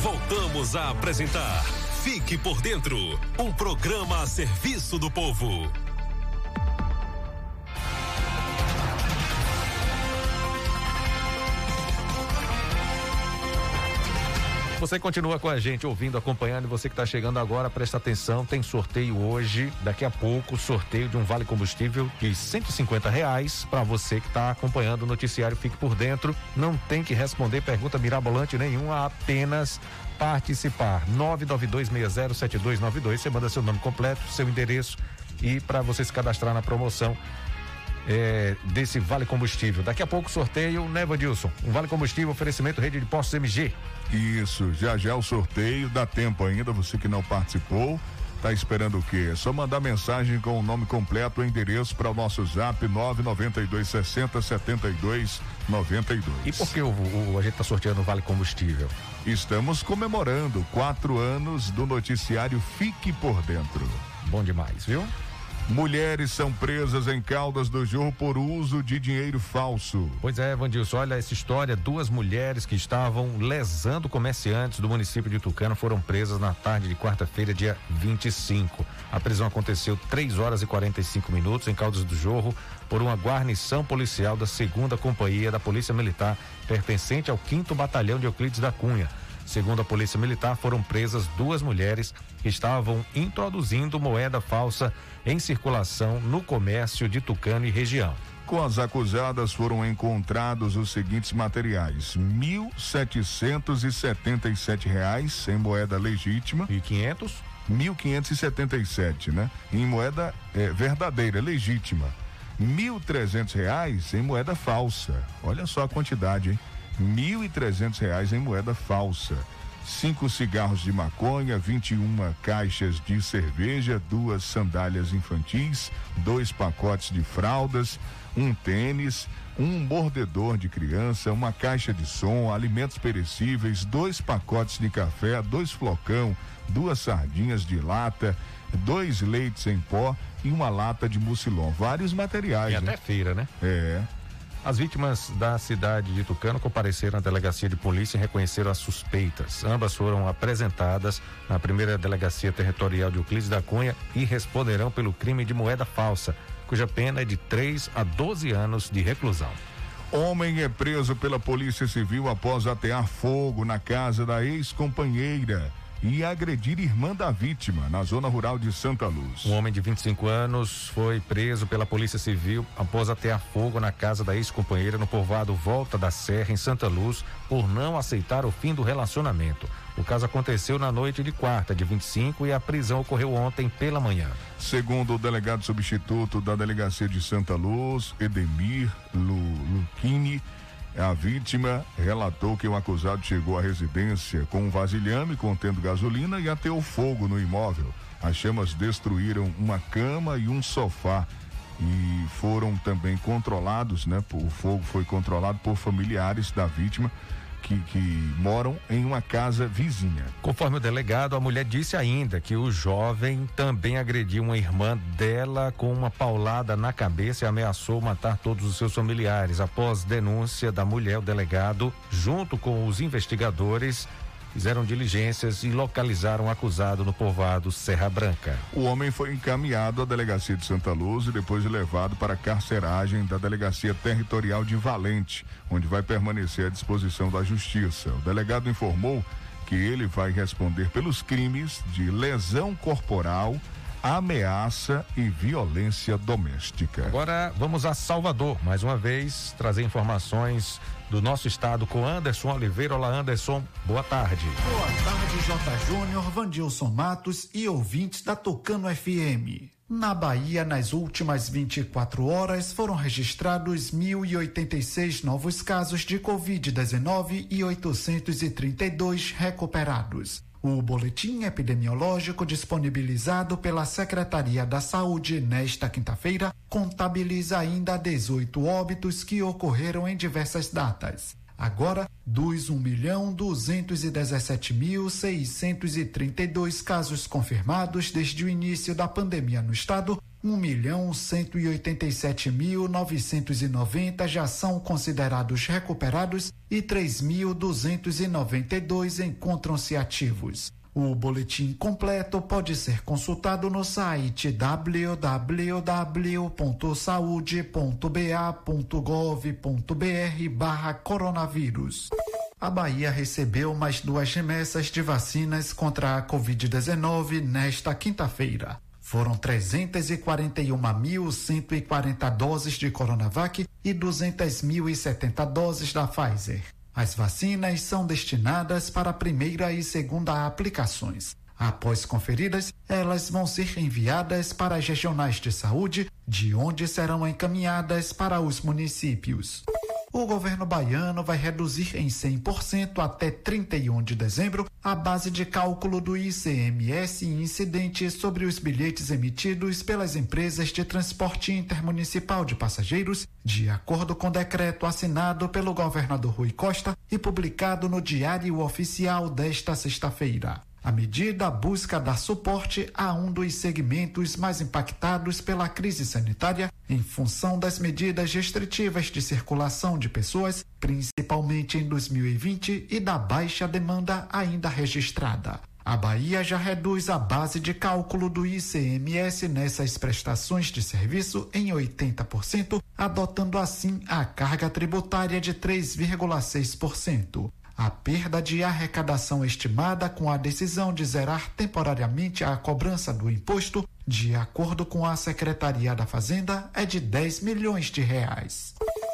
Voltamos a apresentar Fique por Dentro um programa a serviço do povo. Você continua com a gente ouvindo, acompanhando, você que está chegando agora, presta atenção, tem sorteio hoje, daqui a pouco, sorteio de um vale combustível de 150 reais para você que está acompanhando o noticiário Fique por Dentro. Não tem que responder pergunta mirabolante nenhuma, apenas participar. 992607292. Você manda seu nome completo, seu endereço e para você se cadastrar na promoção é, desse Vale Combustível. Daqui a pouco sorteio, né, Vandilson? Um Vale Combustível, oferecimento Rede de Postos MG. Isso, já já o sorteio, dá tempo ainda, você que não participou. Tá esperando o quê? É só mandar mensagem com o nome completo, o endereço para o nosso zap 992 60 72 92. E por que o, o, a gente tá sorteando o Vale Combustível? Estamos comemorando quatro anos do noticiário Fique por Dentro. Bom demais, viu? Mulheres são presas em Caldas do Jorro por uso de dinheiro falso. Pois é, Vandilson, olha essa história. Duas mulheres que estavam lesando comerciantes do município de Tucano foram presas na tarde de quarta-feira, dia 25. A prisão aconteceu 3 horas e 45 minutos em Caldas do Jorro por uma guarnição policial da segunda companhia da Polícia Militar, pertencente ao 5 Batalhão de Euclides da Cunha. Segundo a Polícia Militar, foram presas duas mulheres que estavam introduzindo moeda falsa em circulação no comércio de Tucano e região. com as acusadas foram encontrados os seguintes materiais: mil setecentos e setenta e sete reais em moeda legítima e quinhentos 1.577, né? Em moeda é, verdadeira, legítima. R$ 1.300 em moeda falsa. Olha só a quantidade, hein? R$ 1.300 em moeda falsa. Cinco cigarros de maconha, 21 caixas de cerveja, duas sandálias infantis, dois pacotes de fraldas, um tênis, um mordedor de criança, uma caixa de som, alimentos perecíveis, dois pacotes de café, dois flocão, duas sardinhas de lata, dois leites em pó e uma lata de mucilon. Vários materiais. E né? até feira, né? É. As vítimas da cidade de Tucano compareceram à delegacia de polícia e reconheceram as suspeitas. Ambas foram apresentadas na primeira delegacia territorial de Euclides da Cunha e responderão pelo crime de moeda falsa, cuja pena é de 3 a 12 anos de reclusão. Homem é preso pela Polícia Civil após atear fogo na casa da ex-companheira e agredir irmã da vítima na zona rural de Santa Luz. Um homem de 25 anos foi preso pela Polícia Civil após atear fogo na casa da ex-companheira no povoado Volta da Serra, em Santa Luz, por não aceitar o fim do relacionamento. O caso aconteceu na noite de quarta, de 25, e a prisão ocorreu ontem pela manhã. Segundo o delegado substituto da Delegacia de Santa Luz, Edemir Luquini, a vítima relatou que o acusado chegou à residência com um vasilhame contendo gasolina e ateou fogo no imóvel. As chamas destruíram uma cama e um sofá e foram também controlados, né? O fogo foi controlado por familiares da vítima que, que, moram em uma casa vizinha. Conforme o delegado, a mulher disse ainda que o jovem também agrediu uma irmã dela com uma paulada na cabeça e ameaçou matar todos os seus familiares. Após denúncia da mulher, o delegado, junto com os investigadores, fizeram diligências e localizaram o acusado no povoado Serra Branca. O homem foi encaminhado à delegacia de Santa Luz e depois levado para a carceragem da delegacia territorial de Valente, onde vai permanecer à disposição da justiça. O delegado informou que ele vai responder pelos crimes de lesão corporal, ameaça e violência doméstica. Agora vamos a Salvador, mais uma vez, trazer informações do nosso estado com Anderson Oliveira. Olá, Anderson, boa tarde. Boa tarde, J. Júnior, Vandilson Matos e ouvintes da Tocano FM. Na Bahia, nas últimas 24 horas, foram registrados 1.086 novos casos de Covid-19 e 832 recuperados. O boletim epidemiológico disponibilizado pela Secretaria da Saúde nesta quinta-feira contabiliza ainda 18 óbitos que ocorreram em diversas datas. Agora, dos 1.217.632 casos confirmados desde o início da pandemia no estado, 1.187.990 já são considerados recuperados e 3.292 encontram-se ativos. O boletim completo pode ser consultado no site www.saude.ba.gov.br barra coronavírus. A Bahia recebeu mais duas remessas de vacinas contra a Covid-19 nesta quinta-feira. Foram 341.140 doses de Coronavac e 200.070 doses da Pfizer. As vacinas são destinadas para primeira e segunda aplicações. Após conferidas, elas vão ser enviadas para as regionais de saúde, de onde serão encaminhadas para os municípios. O governo baiano vai reduzir em 100% até 31 de dezembro a base de cálculo do ICMS incidente sobre os bilhetes emitidos pelas empresas de transporte intermunicipal de passageiros, de acordo com decreto assinado pelo governador Rui Costa e publicado no Diário Oficial desta sexta-feira. A medida busca dar suporte a um dos segmentos mais impactados pela crise sanitária em função das medidas restritivas de circulação de pessoas, principalmente em 2020, e da baixa demanda ainda registrada. A Bahia já reduz a base de cálculo do ICMS nessas prestações de serviço em 80%, adotando assim a carga tributária de 3,6%. A perda de arrecadação estimada com a decisão de zerar temporariamente a cobrança do imposto de acordo com a Secretaria da Fazenda, é de 10 milhões de reais.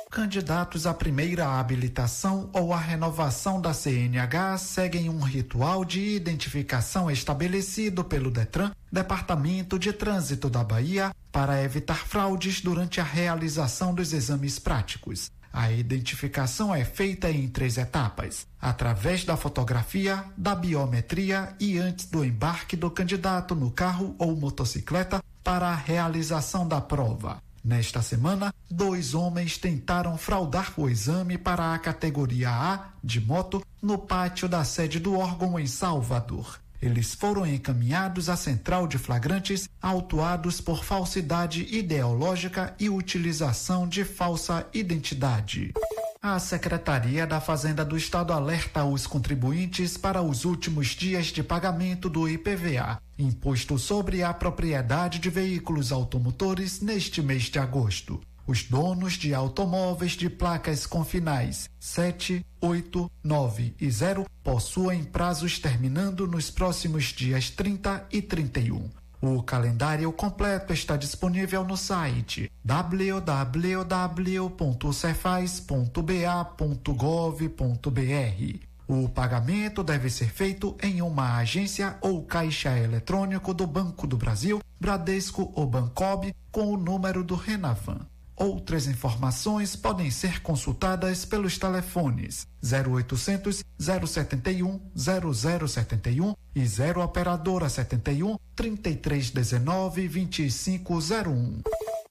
Candidatos à primeira habilitação ou à renovação da CNH seguem um ritual de identificação estabelecido pelo Detran, Departamento de Trânsito da Bahia, para evitar fraudes durante a realização dos exames práticos. A identificação é feita em três etapas: através da fotografia, da biometria e antes do embarque do candidato no carro ou motocicleta para a realização da prova. Nesta semana, dois homens tentaram fraudar o exame para a categoria A de moto no pátio da sede do órgão em Salvador. Eles foram encaminhados à central de flagrantes, autuados por falsidade ideológica e utilização de falsa identidade. A Secretaria da Fazenda do Estado alerta os contribuintes para os últimos dias de pagamento do IPVA, imposto sobre a propriedade de veículos automotores, neste mês de agosto. Os donos de automóveis de placas com finais 7, 8, 9 e 0 possuem prazos terminando nos próximos dias 30 e 31. O calendário completo está disponível no site www.cefaz.ba.gov.br. O pagamento deve ser feito em uma agência ou caixa eletrônico do Banco do Brasil, Bradesco ou Bancob com o número do Renavan. Outras informações podem ser consultadas pelos telefones 0800 071 0071 e 0 operadora 71 3319 2501.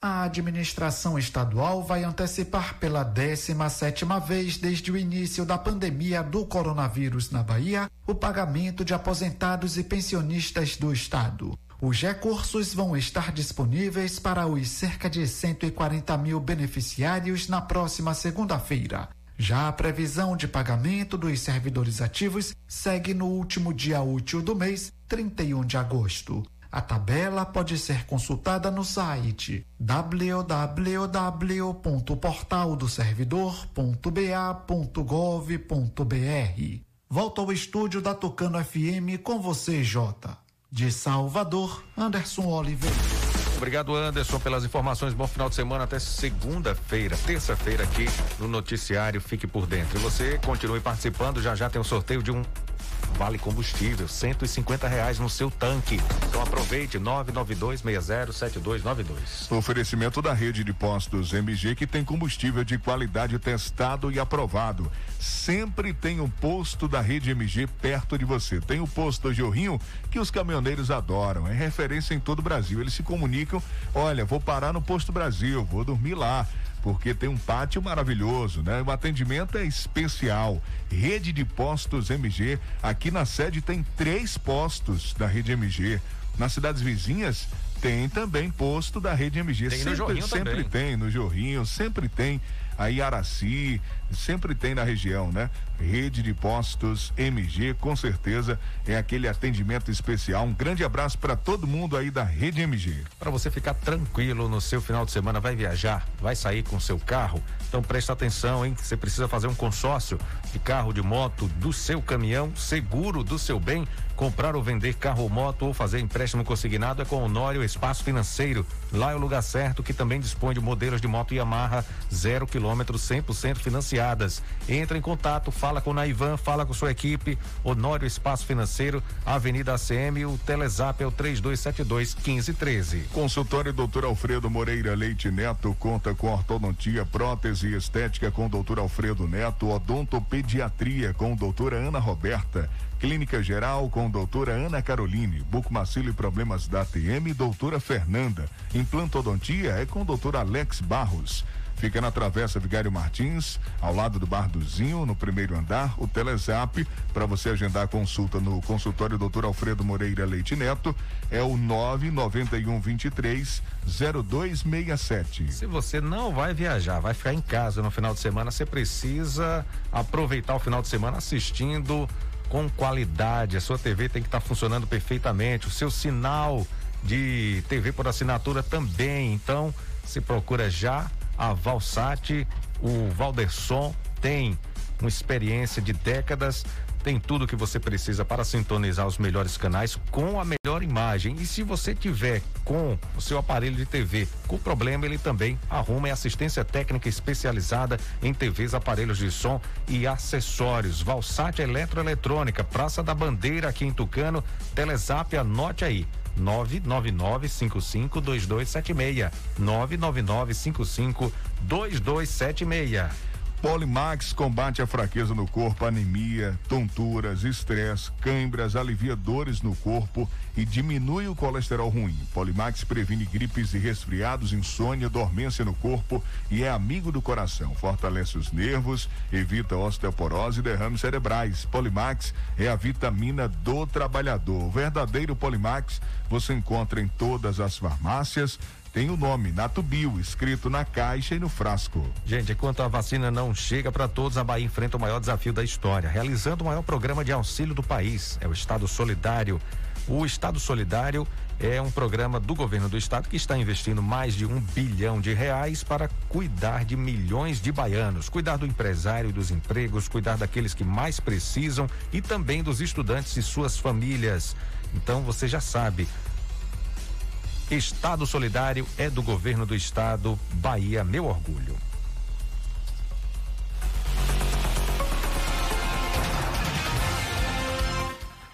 A administração estadual vai antecipar pela 17ª vez desde o início da pandemia do coronavírus na Bahia o pagamento de aposentados e pensionistas do estado. Os recursos vão estar disponíveis para os cerca de 140 mil beneficiários na próxima segunda-feira. Já a previsão de pagamento dos servidores ativos segue no último dia útil do mês, 31 de agosto. A tabela pode ser consultada no site www.portaldoservidor.ba.gov.br. Volta ao estúdio da Tocano FM com você, Jota. De Salvador, Anderson Oliveira. Obrigado, Anderson, pelas informações. Bom final de semana até segunda-feira, terça-feira aqui no noticiário Fique por Dentro. E você continue participando, já já tem o um sorteio de um Vale Combustível, 150 reais no seu tanque. Então aproveite 992607292. Oferecimento da rede de postos MG que tem combustível de qualidade testado e aprovado. Sempre tem um posto da rede MG perto de você. Tem o posto Jorrinho que os caminhoneiros adoram. É referência em todo o Brasil. Eles se comunicam: olha, vou parar no posto Brasil, vou dormir lá porque tem um pátio maravilhoso, né? O atendimento é especial. Rede de postos MG. Aqui na sede tem três postos da rede MG. Nas cidades vizinhas tem também posto da rede MG. Tem sempre, sempre tem no Jorrinho, sempre tem aí Araci, sempre tem na região, né? Rede de postos MG, com certeza é aquele atendimento especial. Um grande abraço para todo mundo aí da Rede MG. Para você ficar tranquilo no seu final de semana, vai viajar, vai sair com seu carro, então presta atenção, hein? Você precisa fazer um consórcio de carro, de moto, do seu caminhão, seguro do seu bem, comprar ou vender carro ou moto ou fazer empréstimo consignado é com o Honório Espaço Financeiro. Lá é o lugar certo que também dispõe de modelos de moto Yamaha zero quilômetro 100% financiadas. Entra em contato, fala com o Naivan, fala com sua equipe. Honório Espaço Financeiro, Avenida ACM, o Telezap é o 3272 1513. Consultório Doutor Alfredo Moreira Leite Neto conta com ortodontia, prótese e estética com Doutor Alfredo Neto, odontopediatria com doutora Ana Roberta. Clínica Geral com doutora Ana Caroline, Bucomacilo e Problemas da ATM, doutora Fernanda. Implantodontia é com doutor Alex Barros. Fica na Travessa Vigário Martins, ao lado do Bar do Zinho, no primeiro andar, o Telezap, para você agendar consulta no consultório Dr. Alfredo Moreira Leite Neto, é o 991 23 0267. Se você não vai viajar, vai ficar em casa no final de semana, você precisa aproveitar o final de semana assistindo com qualidade. A sua TV tem que estar tá funcionando perfeitamente, o seu sinal de TV por assinatura também. Então, se procura já a Valsat, o Valderson tem uma experiência de décadas tem tudo que você precisa para sintonizar os melhores canais com a melhor imagem. E se você tiver com o seu aparelho de TV com problema, ele também arruma assistência técnica especializada em TVs, aparelhos de som e acessórios. Valsat Eletroeletrônica, Praça da Bandeira aqui em Tucano. Telezap, anote aí. 999552276. 999552276. Polimax combate a fraqueza no corpo, anemia, tonturas, estresse, câimbras, alivia dores no corpo e diminui o colesterol ruim. Polimax previne gripes e resfriados, insônia, dormência no corpo e é amigo do coração. Fortalece os nervos, evita osteoporose e derrames cerebrais. Polimax é a vitamina do trabalhador. O verdadeiro Polimax você encontra em todas as farmácias tem o nome Natubio escrito na caixa e no frasco. Gente, enquanto a vacina não chega para todos, a Bahia enfrenta o maior desafio da história, realizando o maior programa de auxílio do país. É o Estado Solidário. O Estado Solidário é um programa do governo do estado que está investindo mais de um bilhão de reais para cuidar de milhões de baianos, cuidar do empresário e dos empregos, cuidar daqueles que mais precisam e também dos estudantes e suas famílias. Então você já sabe, Estado Solidário é do governo do estado. Bahia, meu orgulho.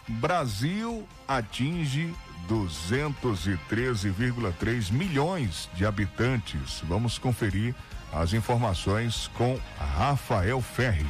Brasil atinge 213,3 milhões de habitantes. Vamos conferir as informações com Rafael Ferri.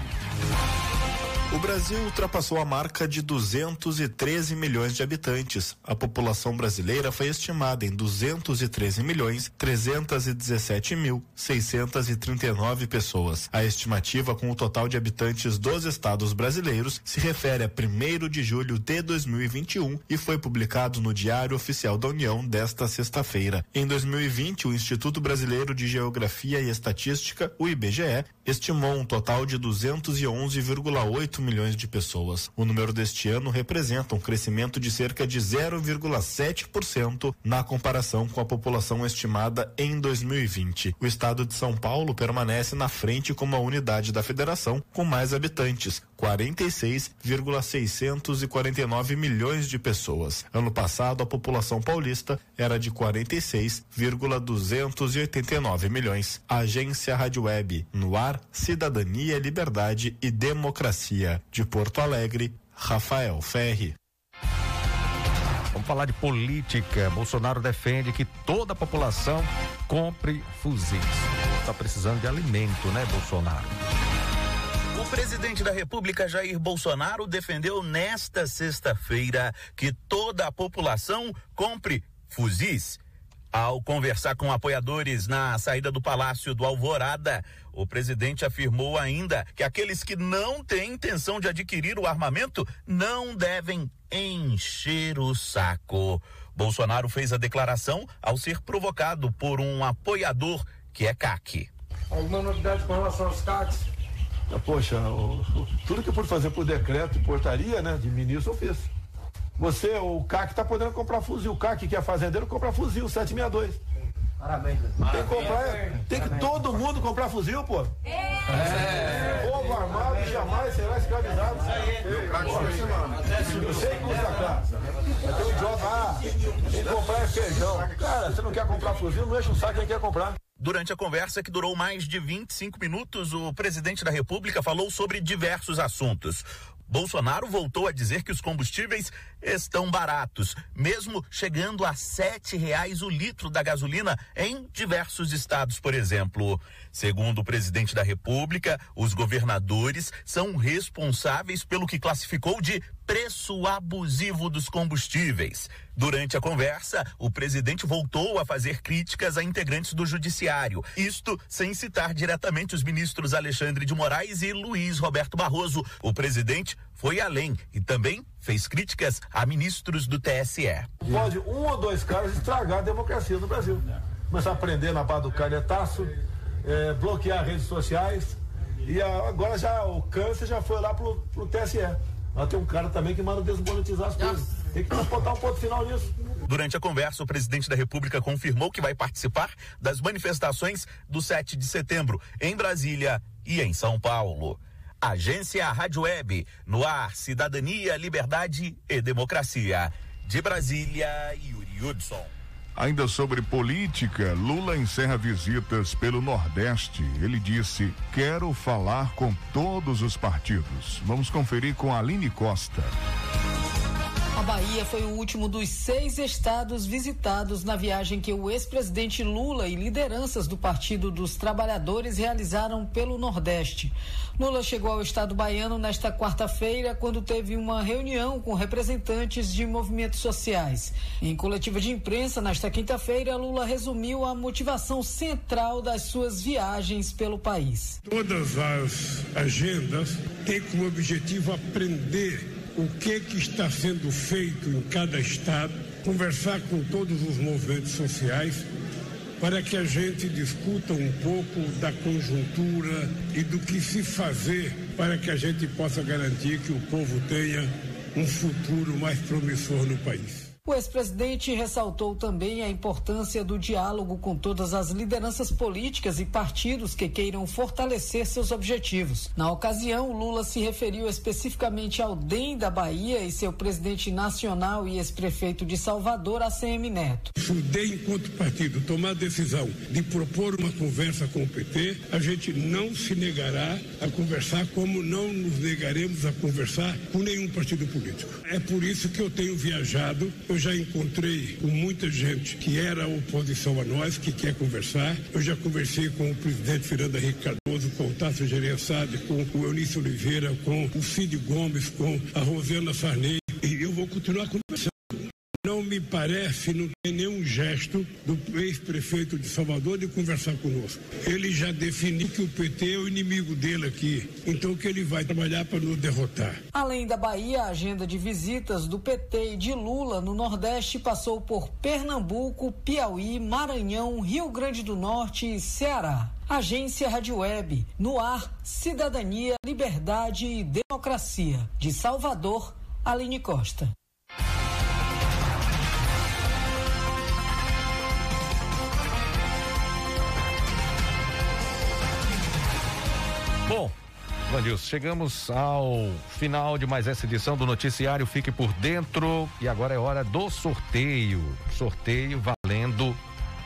O Brasil ultrapassou a marca de 213 milhões de habitantes. A população brasileira foi estimada em 213 milhões 317 mil 639 pessoas. A estimativa com o total de habitantes dos estados brasileiros se refere a 1 de julho de 2021 e foi publicado no Diário Oficial da União desta sexta-feira. Em 2020, o Instituto Brasileiro de Geografia e Estatística, o IBGE, estimou um total de 211,8 milhões de pessoas. O número deste ano representa um crescimento de cerca de 0,7% na comparação com a população estimada em 2020. O estado de São Paulo permanece na frente como a unidade da federação com mais habitantes, 46,649 milhões de pessoas. Ano passado, a população paulista era de 46,289 milhões. Agência Rádio Web, no ar, Cidadania, Liberdade e Democracia. De Porto Alegre, Rafael Ferri. Vamos falar de política. Bolsonaro defende que toda a população compre fuzis. Está precisando de alimento, né, Bolsonaro? Presidente da República, Jair Bolsonaro, defendeu nesta sexta-feira que toda a população compre fuzis. Ao conversar com apoiadores na saída do Palácio do Alvorada, o presidente afirmou ainda que aqueles que não têm intenção de adquirir o armamento não devem encher o saco. Bolsonaro fez a declaração ao ser provocado por um apoiador que é CAC. Alguma novidade com relação aos CACs? Poxa, o, o, tudo que eu pude fazer por decreto e portaria, né, de ministro, eu fiz. Você, o CAC, está podendo comprar fuzil. O CAC, que é fazendeiro, compra fuzil 762. Parabéns. Tem que, comprar, tem que todo mundo comprar fuzil, pô. É. Povo armado jamais será escravizado. Eu sei que custa caro. Mas tem um idiota, ah, tem que comprar é feijão. Cara, você não quer comprar fuzil, não enche o saco quem quer comprar. Durante a conversa, que durou mais de 25 minutos, o presidente da República falou sobre diversos assuntos. Bolsonaro voltou a dizer que os combustíveis estão baratos, mesmo chegando a sete reais o litro da gasolina em diversos estados, por exemplo. Segundo o presidente da República, os governadores são responsáveis pelo que classificou de preço abusivo dos combustíveis. Durante a conversa, o presidente voltou a fazer críticas a integrantes do judiciário. Isto sem citar diretamente os ministros Alexandre de Moraes e Luiz Roberto Barroso. O presidente foi além e também fez críticas a ministros do TSE. Pode um ou dois caras estragar a democracia no Brasil. Começar a prender na barra do canetaço, é, bloquear redes sociais. E a, agora já o câncer já foi lá pro, pro TSE. Lá tem um cara também que manda desmonetizar as coisas. Tem que botar um ponto final nisso. Durante a conversa, o presidente da República confirmou que vai participar das manifestações do 7 de setembro em Brasília e em São Paulo. Agência Rádio Web, no ar, cidadania, liberdade e democracia. De Brasília, Yuri Hudson. Ainda sobre política, Lula encerra visitas pelo Nordeste. Ele disse: Quero falar com todos os partidos. Vamos conferir com Aline Costa. A Bahia foi o último dos seis estados visitados na viagem que o ex-presidente Lula e lideranças do Partido dos Trabalhadores realizaram pelo Nordeste. Lula chegou ao estado baiano nesta quarta-feira, quando teve uma reunião com representantes de movimentos sociais. Em coletiva de imprensa, nesta quinta-feira, Lula resumiu a motivação central das suas viagens pelo país. Todas as agendas têm como objetivo aprender o que, que está sendo feito em cada estado, conversar com todos os movimentos sociais, para que a gente discuta um pouco da conjuntura e do que se fazer para que a gente possa garantir que o povo tenha um futuro mais promissor no país. O ex-presidente ressaltou também a importância do diálogo com todas as lideranças políticas e partidos que queiram fortalecer seus objetivos. Na ocasião, Lula se referiu especificamente ao DEM da Bahia e seu presidente nacional e ex-prefeito de Salvador, ACM Neto. Se o DEM, enquanto partido, tomar a decisão de propor uma conversa com o PT, a gente não se negará a conversar, como não nos negaremos a conversar com nenhum partido político. É por isso que eu tenho viajado eu já encontrei com muita gente que era oposição a nós, que quer conversar. Eu já conversei com o presidente Fernando Henrique Cardoso, com o Tasso Gereissade, com o Eunício Oliveira, com o Cid Gomes, com a Rosana Sarney. E eu vou continuar conversando. Não me parece, não tem nenhum gesto do ex-prefeito de Salvador de conversar conosco. Ele já definiu que o PT é o inimigo dele aqui, então que ele vai trabalhar para nos derrotar. Além da Bahia, a agenda de visitas do PT e de Lula no Nordeste passou por Pernambuco, Piauí, Maranhão, Rio Grande do Norte e Ceará. Agência Rádio Web, no ar, cidadania, liberdade e democracia. De Salvador, Aline Costa. Bom, Vandilson, chegamos ao final de mais essa edição do Noticiário Fique por Dentro e agora é hora do sorteio. Sorteio valendo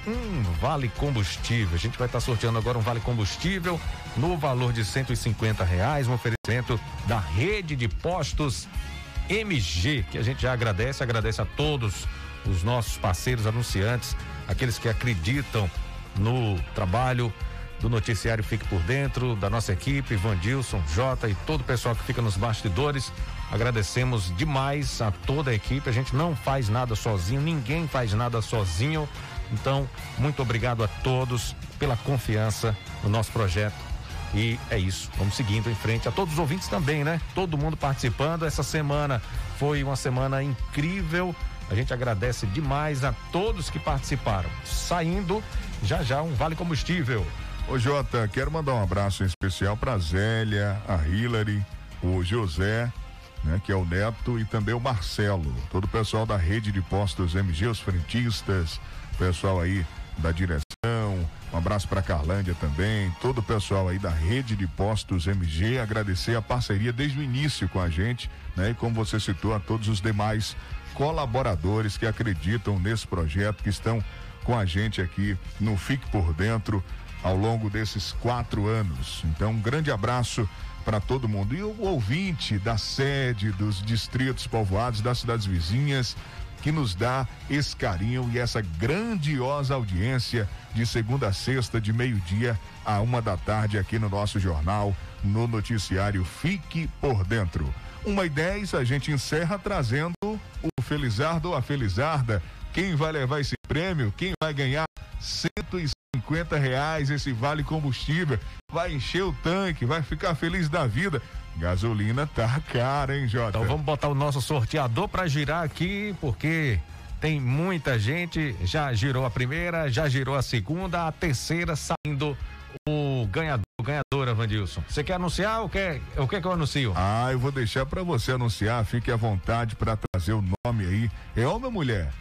um vale combustível. A gente vai estar sorteando agora um vale combustível no valor de 150 reais, um oferecimento da rede de postos MG, que a gente já agradece, agradece a todos os nossos parceiros anunciantes, aqueles que acreditam no trabalho do noticiário Fique por Dentro, da nossa equipe, Vandilson, Jota e todo o pessoal que fica nos bastidores. Agradecemos demais a toda a equipe. A gente não faz nada sozinho, ninguém faz nada sozinho. Então, muito obrigado a todos pela confiança no nosso projeto. E é isso, vamos seguindo em frente. A todos os ouvintes também, né? Todo mundo participando. Essa semana foi uma semana incrível. A gente agradece demais a todos que participaram. Saindo já já um vale combustível. Ô Jota, quero mandar um abraço em especial para Zélia, a Hillary, o José, né, que é o neto, e também o Marcelo, todo o pessoal da rede de postos MG, os frentistas, pessoal aí da direção, um abraço para Carlândia também, todo o pessoal aí da rede de postos MG, agradecer a parceria desde o início com a gente, né? E como você citou, a todos os demais colaboradores que acreditam nesse projeto, que estão com a gente aqui no Fique por Dentro ao longo desses quatro anos. Então, um grande abraço para todo mundo. E o ouvinte da sede, dos distritos povoados, das cidades vizinhas, que nos dá esse carinho e essa grandiosa audiência de segunda a sexta, de meio-dia a uma da tarde, aqui no nosso jornal, no noticiário Fique por Dentro. Uma e dez, a gente encerra trazendo o Felizardo ou a Felizarda. Quem vai levar esse prêmio? Quem vai ganhar 150 reais esse vale combustível? Vai encher o tanque, vai ficar feliz da vida. Gasolina tá cara, hein, Jota? Então vamos botar o nosso sorteador para girar aqui, porque tem muita gente. Já girou a primeira, já girou a segunda, a terceira saindo o ganhador, ganhadora, Vandilson. Você quer anunciar ou quer, o que que eu anuncio? Ah, eu vou deixar para você anunciar, fique à vontade para trazer o nome aí. É homem ou mulher?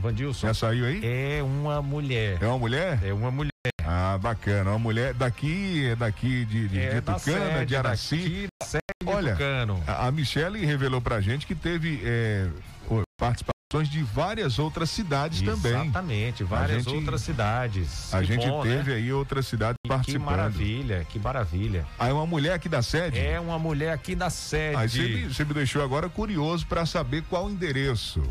Vandilson. Já saiu aí? É uma mulher. É uma mulher? É uma mulher. Ah, bacana. Uma mulher daqui, daqui de, de, É de Tucana, sede de Araci. daqui, Olha, Tucano. a, Michele revelou pra gente que teve é, o- participações de várias outras cidades também. Exatamente, várias gente- outras cidades. A Que gente bom, né? teve aí outras cidades Que participando. maravilha, que maravilha. Aí uma mulher aqui da sede? É uma mulher aqui da sede. Aí você me, você me deixou agora curioso pra saber qual o endereço.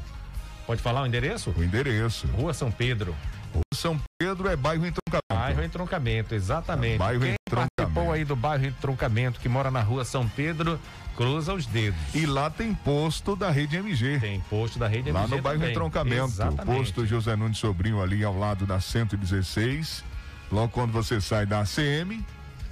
Pode falar o endereço? O endereço. Rua São Pedro. Rua São Pedro é bairro entroncamento. Bairro Entroncamento, exatamente. Bairro Quem Entroncamento. participou aí do bairro Entroncamento, que mora na rua São Pedro, cruza os dedos. E lá tem posto da Rede MG. Tem posto da Rede Lá MG no bairro também. Entroncamento. Exatamente. Posto José Nunes Sobrinho ali ao lado da 116. Logo quando você sai da ACM,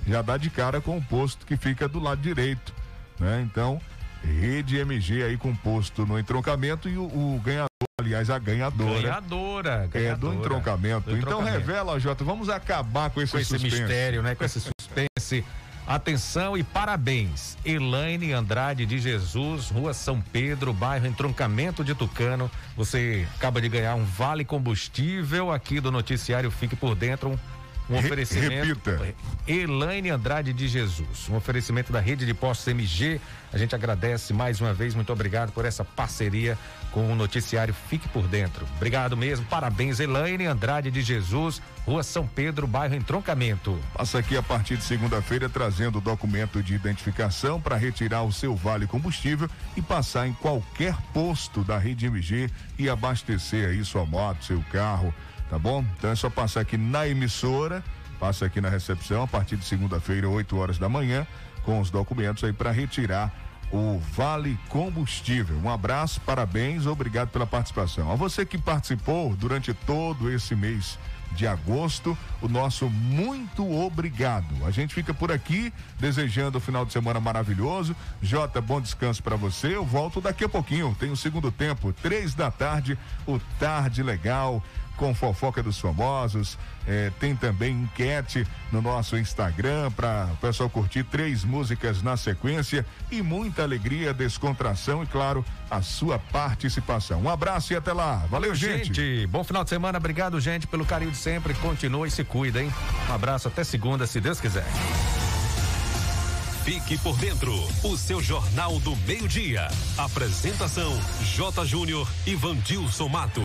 já dá de cara com o posto que fica do lado direito. Né? Então, Rede MG aí com posto no entroncamento e o, o ganhador, aliás, a ganhadora. Ganhadora, É do ganhadora. entroncamento. Do Então entroncamento. revela, Jota, vamos acabar com esse, com esse suspense. mistério, né? Com esse suspense. Atenção e parabéns. Elaine Andrade de Jesus, Rua São Pedro, bairro Entroncamento de Tucano. Você acaba de ganhar um vale combustível aqui do noticiário Fique por Dentro. Um, um Re- oferecimento. repita. Elaine Andrade de Jesus. Um oferecimento da rede de postos MG. A gente agradece mais uma vez. Muito obrigado por essa parceria com o noticiário Fique por Dentro. Obrigado mesmo. Parabéns, Elaine Andrade de Jesus, Rua São Pedro, bairro Entroncamento. Passa aqui a partir de segunda-feira trazendo o documento de identificação para retirar o seu vale combustível e passar em qualquer posto da rede MG e abastecer aí sua moto, seu carro, tá bom? Então é só passar aqui na emissora, passa aqui na recepção a partir de segunda-feira, 8 horas da manhã, com os documentos aí para retirar o Vale Combustível. Um abraço, parabéns, obrigado pela participação. A você que participou durante todo esse mês de agosto, o nosso muito obrigado. A gente fica por aqui desejando o final de semana maravilhoso. Jota, bom descanso para você. Eu volto daqui a pouquinho. Tem o segundo tempo, três da tarde, o Tarde Legal com fofoca dos famosos. Eh, tem também enquete no nosso Instagram para o pessoal curtir três músicas na sequência e muita alegria, descontração e, claro, a sua participação. Um abraço e até lá. Valeu, gente. Bom final de semana. Obrigado, gente, pelo carinho de sempre. Continua e se cuida, hein? Um abraço até segunda, se Deus quiser. Fique por dentro, o seu Jornal do Meio-Dia. Apresentação: J. Júnior e Vandilson Mato.